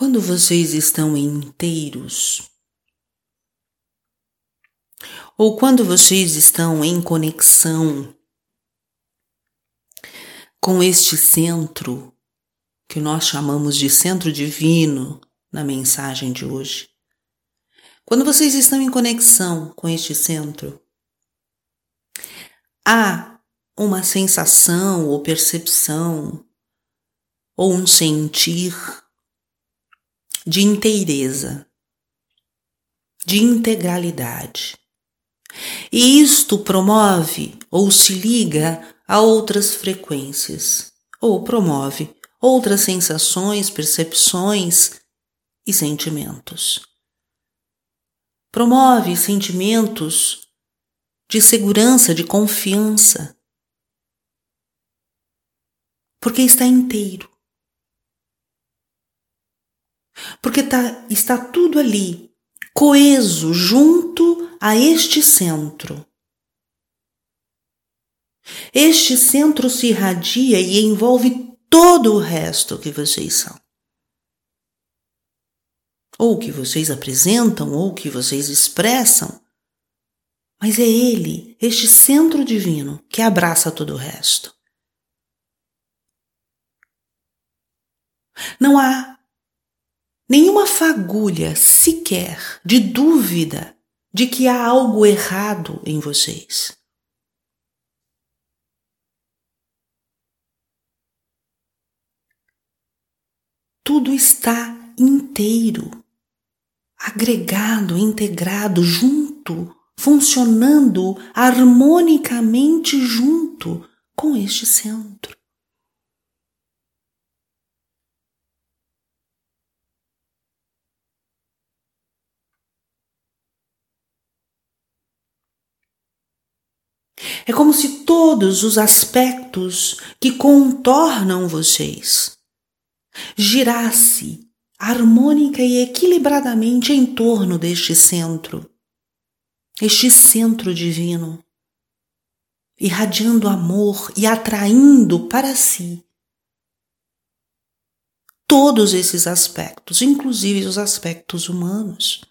Quando vocês estão inteiros, ou quando vocês estão em conexão com este centro, que nós chamamos de centro divino na mensagem de hoje, quando vocês estão em conexão com este centro, há uma sensação ou percepção ou um sentir de inteireza, de integralidade. E isto promove ou se liga a outras frequências, ou promove outras sensações, percepções e sentimentos. Promove sentimentos de segurança, de confiança, porque está inteiro. Porque tá, está tudo ali, coeso, junto a este centro. Este centro se irradia e envolve todo o resto que vocês são. Ou que vocês apresentam, ou que vocês expressam. Mas é ele, este centro divino, que abraça todo o resto. Não há nenhuma fagulha sequer de dúvida de que há algo errado em vocês. Tudo está inteiro, agregado, integrado, junto, funcionando harmonicamente junto com este centro. É como se todos os aspectos que contornam vocês girasse harmônica e equilibradamente em torno deste centro, este centro divino, irradiando amor e atraindo para si todos esses aspectos, inclusive os aspectos humanos.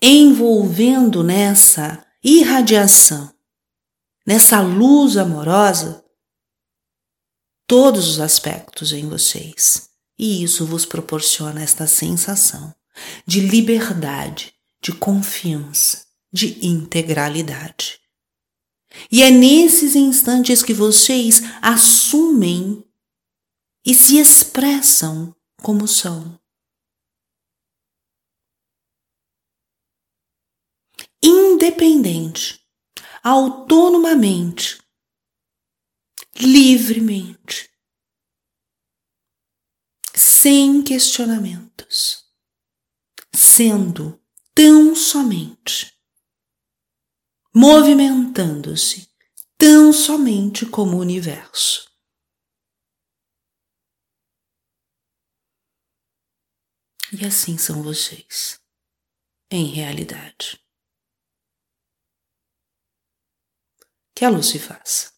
Envolvendo nessa irradiação, nessa luz amorosa, todos os aspectos em vocês. E isso vos proporciona esta sensação de liberdade, de confiança, de integralidade. E é nesses instantes que vocês assumem e se expressam como são. Independente, autonomamente, livremente, sem questionamentos, sendo tão somente, movimentando-se tão somente como o universo. E assim são vocês, em realidade. Que a luz se faça.